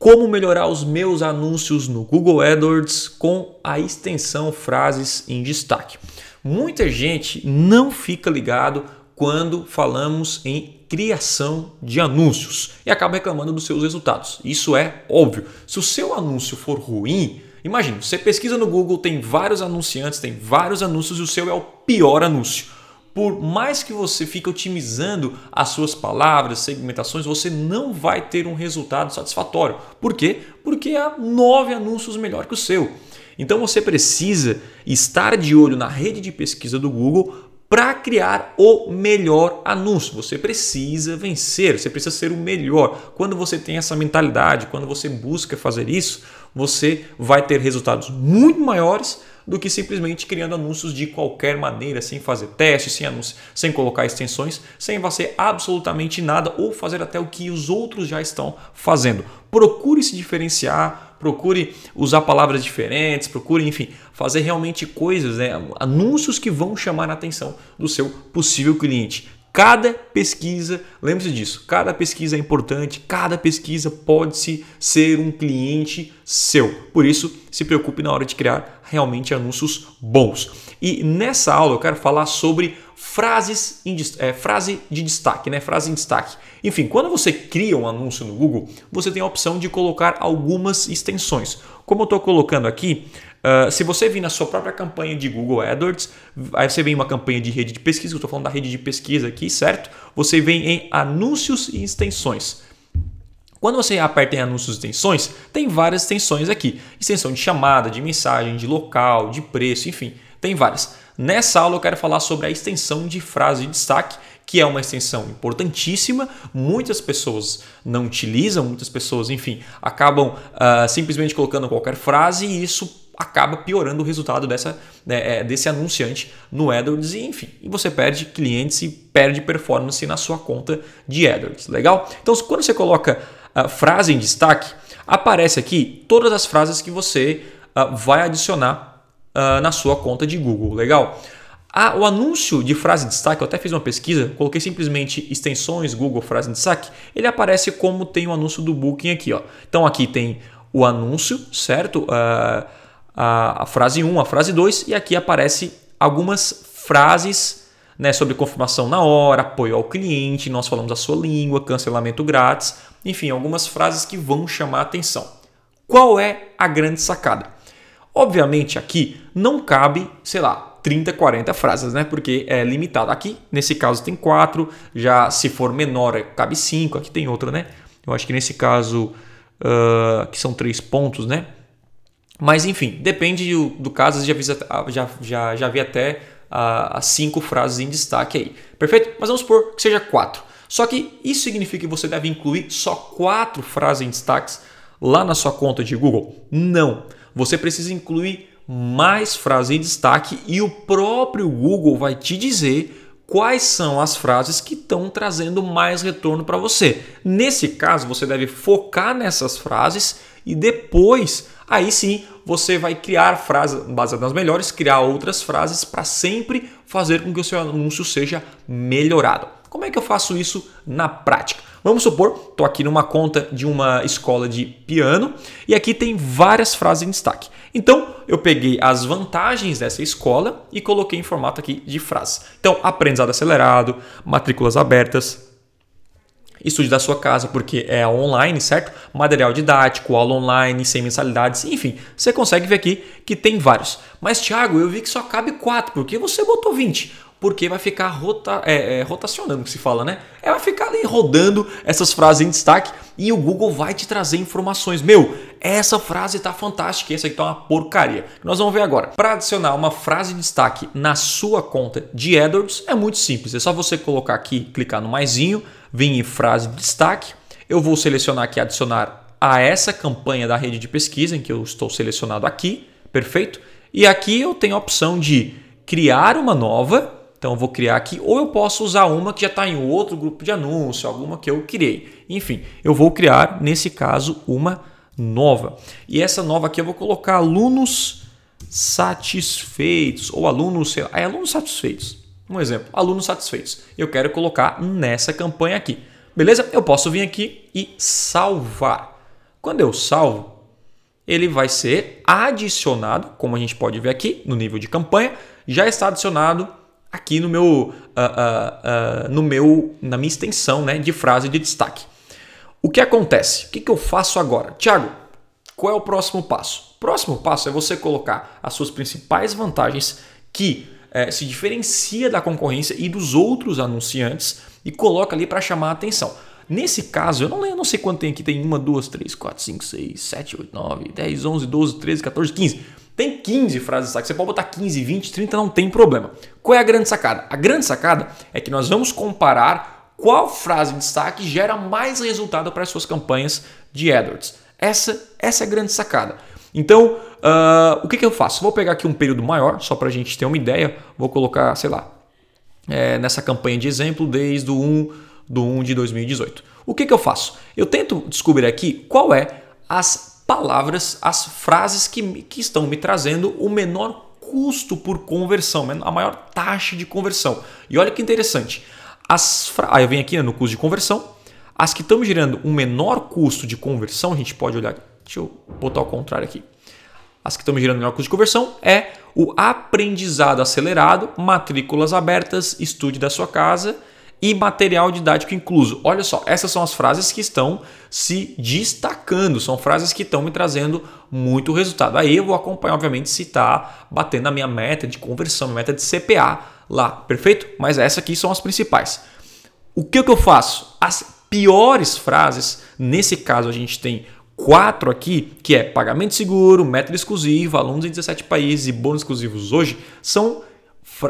como melhorar os meus anúncios no Google AdWords com a extensão frases em destaque. Muita gente não fica ligado quando falamos em criação de anúncios e acaba reclamando dos seus resultados. Isso é óbvio. Se o seu anúncio for ruim, imagine, você pesquisa no Google, tem vários anunciantes, tem vários anúncios e o seu é o pior anúncio por mais que você fique otimizando as suas palavras, segmentações, você não vai ter um resultado satisfatório. Por quê? Porque há nove anúncios melhor que o seu. Então você precisa estar de olho na rede de pesquisa do Google para criar o melhor anúncio. Você precisa vencer, você precisa ser o melhor. Quando você tem essa mentalidade, quando você busca fazer isso, você vai ter resultados muito maiores do que simplesmente criando anúncios de qualquer maneira, sem fazer testes, sem anúncios, sem colocar extensões, sem fazer absolutamente nada ou fazer até o que os outros já estão fazendo. Procure se diferenciar, procure usar palavras diferentes, procure, enfim, fazer realmente coisas, né? anúncios que vão chamar a atenção do seu possível cliente. Cada pesquisa, lembre-se disso, cada pesquisa é importante, cada pesquisa pode -se ser um cliente seu. Por isso, se preocupe na hora de criar realmente anúncios bons. E nessa aula eu quero falar sobre frases em, é, frase de destaque, né? Frase em destaque. Enfim, quando você cria um anúncio no Google, você tem a opção de colocar algumas extensões. Como eu estou colocando aqui, Uh, se você vir na sua própria campanha de Google AdWords, aí você vem em uma campanha de rede de pesquisa, eu estou falando da rede de pesquisa aqui, certo? Você vem em anúncios e extensões. Quando você aperta em anúncios e extensões, tem várias extensões aqui. Extensão de chamada, de mensagem, de local, de preço, enfim, tem várias. Nessa aula eu quero falar sobre a extensão de frase de destaque, que é uma extensão importantíssima. Muitas pessoas não utilizam, muitas pessoas, enfim, acabam uh, simplesmente colocando qualquer frase e isso acaba piorando o resultado dessa, né, é, desse anunciante no AdWords e enfim, e você perde clientes e perde performance na sua conta de AdWords, legal? Então quando você coloca a frase em destaque, aparece aqui todas as frases que você uh, vai adicionar uh, na sua conta de Google, legal? Ah, o anúncio de frase de destaque, eu até fiz uma pesquisa, coloquei simplesmente extensões Google frase de destaque, ele aparece como tem o anúncio do Booking aqui. Ó. Então aqui tem o anúncio, certo? Uh, a, a frase 1, a frase 2 e aqui aparece algumas frases né, sobre confirmação na hora, apoio ao cliente, nós falamos a sua língua, cancelamento grátis, enfim, algumas frases que vão chamar a atenção. Qual é a grande sacada? Obviamente aqui não cabe, sei lá, 30, 40 frases, né? Porque é limitado. Aqui, nesse caso, tem 4, já se for menor, cabe 5, aqui tem outro, né? Eu acho que nesse caso, uh, que são três pontos, né? Mas enfim, depende do, do caso, já vi, já, já, já vi até uh, as cinco frases em destaque aí. Perfeito? Mas vamos supor que seja quatro. Só que isso significa que você deve incluir só quatro frases em destaques lá na sua conta de Google? Não. Você precisa incluir mais frases em destaque e o próprio Google vai te dizer quais são as frases que estão trazendo mais retorno para você. Nesse caso, você deve focar nessas frases e depois aí sim você vai criar frases baseadas nas melhores, criar outras frases para sempre fazer com que o seu anúncio seja melhorado. Como é que eu faço isso na prática? Vamos supor, estou aqui numa conta de uma escola de piano e aqui tem várias frases em destaque. Então, eu peguei as vantagens dessa escola e coloquei em formato aqui de frases. Então, aprendizado acelerado, matrículas abertas, estude da sua casa, porque é online, certo? Material didático, aula online, sem mensalidades, enfim, você consegue ver aqui que tem vários. Mas, Thiago, eu vi que só cabe 4, porque você botou 20? Porque vai ficar rota, é, é, rotacionando, que se fala, né? É, vai ficar ali rodando essas frases em destaque e o Google vai te trazer informações. Meu, essa frase está fantástica, essa aqui tá uma porcaria. Nós vamos ver agora. Para adicionar uma frase de destaque na sua conta de AdWords é muito simples. É só você colocar aqui, clicar no maisinho, vir em frase de destaque. Eu vou selecionar aqui adicionar a essa campanha da rede de pesquisa em que eu estou selecionado aqui, perfeito? E aqui eu tenho a opção de criar uma nova, então eu vou criar aqui, ou eu posso usar uma que já está em outro grupo de anúncio, alguma que eu criei. Enfim, eu vou criar, nesse caso, uma nova. E essa nova aqui eu vou colocar alunos satisfeitos, ou alunos, sei lá, é alunos satisfeitos. Um exemplo, alunos satisfeitos. Eu quero colocar nessa campanha aqui. Beleza? Eu posso vir aqui e salvar. Quando eu salvo, ele vai ser adicionado, como a gente pode ver aqui no nível de campanha, já está adicionado aqui no meu, uh, uh, uh, no meu, na minha extensão né, de frase de destaque. O que acontece? O que, que eu faço agora? Tiago, qual é o próximo passo? Próximo passo é você colocar as suas principais vantagens que eh, se diferencia da concorrência e dos outros anunciantes e coloca ali para chamar a atenção. Nesse caso, eu não, eu não sei quanto tem aqui, tem 1, 2, 3, 4, 5, 6, 7, 8, 9, 10, 11, 12, 13, 14, 15. Tem 15 frases de destaque. Você pode botar 15, 20, 30, não tem problema. Qual é a grande sacada? A grande sacada é que nós vamos comparar qual frase de destaque gera mais resultado para as suas campanhas de AdWords. Essa, essa é a grande sacada. Então, uh, o que, que eu faço? Vou pegar aqui um período maior, só para a gente ter uma ideia. Vou colocar, sei lá, é, nessa campanha de exemplo desde o 1 do 1 de 2018. O que, que eu faço? Eu tento descobrir aqui qual é as palavras, as frases que, que estão me trazendo o menor custo por conversão, a maior taxa de conversão. E olha que interessante. As fra... ah, eu venho aqui no custo de conversão. As que estão gerando um menor custo de conversão, a gente pode olhar. Deixa eu botar ao contrário aqui. As que estão gerando menor custo de conversão é o aprendizado acelerado, matrículas abertas, estude da sua casa e material didático incluso. Olha só, essas são as frases que estão se destacando, são frases que estão me trazendo muito resultado. Aí eu vou acompanhar, obviamente, se está batendo a minha meta de conversão, minha meta de CPA lá, perfeito? Mas essas aqui são as principais. O que, que eu faço? As piores frases, nesse caso a gente tem quatro aqui, que é pagamento seguro, método exclusivo, alunos em 17 países e bônus exclusivos hoje, são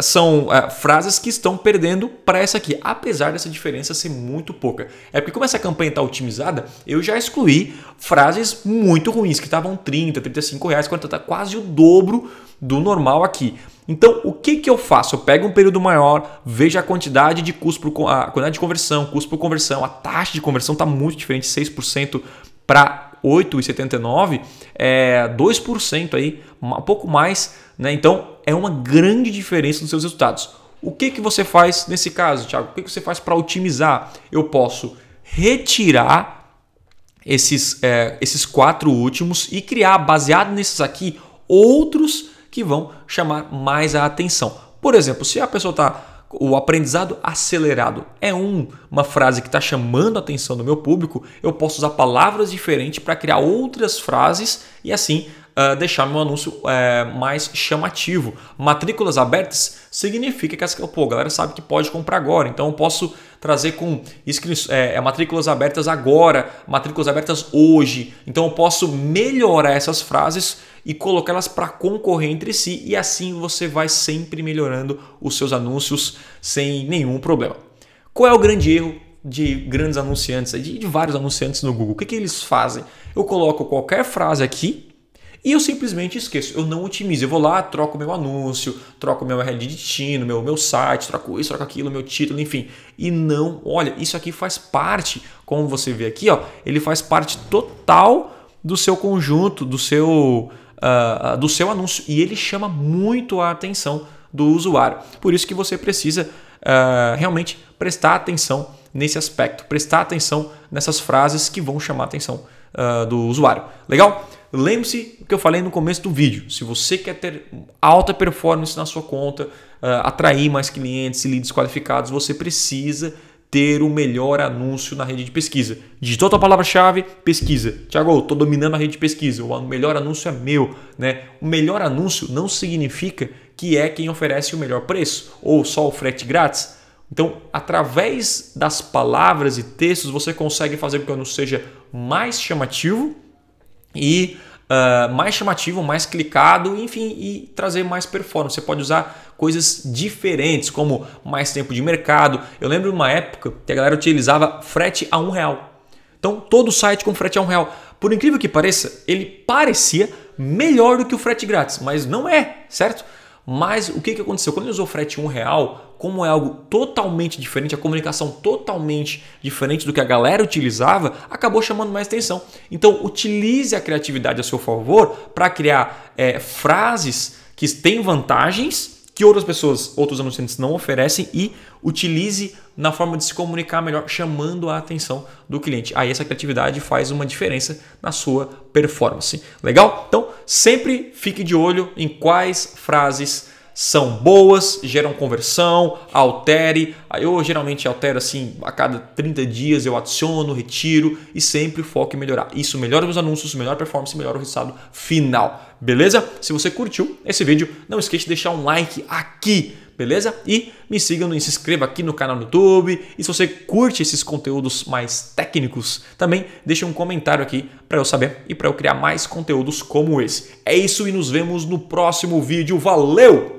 são é, frases que estão perdendo para essa aqui, apesar dessa diferença ser muito pouca. É porque como essa campanha está otimizada, eu já excluí frases muito ruins, que estavam 30, 35 reais, quando está quase o dobro do normal aqui. Então, o que, que eu faço? Eu pego um período maior, vejo a quantidade de custo por, a quantidade de conversão, custo por conversão, a taxa de conversão está muito diferente, 6% para 8,79, é 2% aí, um pouco mais, né? Então é uma grande diferença nos seus resultados. O que, que você faz nesse caso, Thiago? O que, que você faz para otimizar? Eu posso retirar esses, é, esses quatro últimos e criar, baseado nesses aqui, outros que vão chamar mais a atenção. Por exemplo, se a pessoa está o aprendizado acelerado é um, uma frase que está chamando a atenção do meu público, eu posso usar palavras diferentes para criar outras frases e assim uh, deixar meu anúncio uh, mais chamativo. Matrículas abertas significa que a, pô, a galera sabe que pode comprar agora, então eu posso trazer com é, matrículas abertas agora, matrículas abertas hoje. Então eu posso melhorar essas frases e colocá-las para concorrer entre si e assim você vai sempre melhorando os seus anúncios sem nenhum problema. Qual é o grande erro de grandes anunciantes, de, de vários anunciantes no Google? O que, que eles fazem? Eu coloco qualquer frase aqui e eu simplesmente esqueço, eu não otimizo. Eu vou lá, troco meu anúncio, troco meu URL de destino, meu, meu site, troco isso, troco aquilo, meu título, enfim. E não, olha, isso aqui faz parte, como você vê aqui, ó, ele faz parte total do seu conjunto, do seu, uh, do seu anúncio. E ele chama muito a atenção do usuário. Por isso que você precisa uh, realmente prestar atenção nesse aspecto, prestar atenção nessas frases que vão chamar a atenção uh, do usuário. Legal? Lembre-se do que eu falei no começo do vídeo. Se você quer ter alta performance na sua conta, uh, atrair mais clientes e leads qualificados, você precisa ter o melhor anúncio na rede de pesquisa. Digitou a palavra-chave, pesquisa. Tiago, estou dominando a rede de pesquisa. O melhor anúncio é meu. Né? O melhor anúncio não significa que é quem oferece o melhor preço ou só o frete grátis. Então, através das palavras e textos, você consegue fazer com que o anúncio seja mais chamativo e uh, mais chamativo, mais clicado, enfim, e trazer mais performance. Você pode usar coisas diferentes, como mais tempo de mercado. Eu lembro de uma época que a galera utilizava frete a um real. Então, todo site com frete a um real. Por incrível que pareça, ele parecia melhor do que o frete grátis, mas não é, certo? Mas o que, que aconteceu? Quando ele usou frete um real, como é algo totalmente diferente, a comunicação totalmente diferente do que a galera utilizava, acabou chamando mais atenção. Então utilize a criatividade a seu favor para criar é, frases que têm vantagens que outras pessoas, outros anunciantes não oferecem e utilize na forma de se comunicar melhor, chamando a atenção do cliente. Aí essa criatividade faz uma diferença na sua performance. Legal? Então, sempre fique de olho em quais frases são boas, geram conversão, altere. Eu geralmente altero assim, a cada 30 dias eu adiciono, retiro e sempre foco em melhorar. Isso melhora os anúncios, melhora a performance, melhora o resultado final. Beleza? Se você curtiu esse vídeo, não esqueça de deixar um like aqui beleza? E me siga, no, se inscreva aqui no canal do YouTube. E se você curte esses conteúdos mais técnicos, também deixe um comentário aqui para eu saber e para eu criar mais conteúdos como esse. É isso e nos vemos no próximo vídeo. Valeu!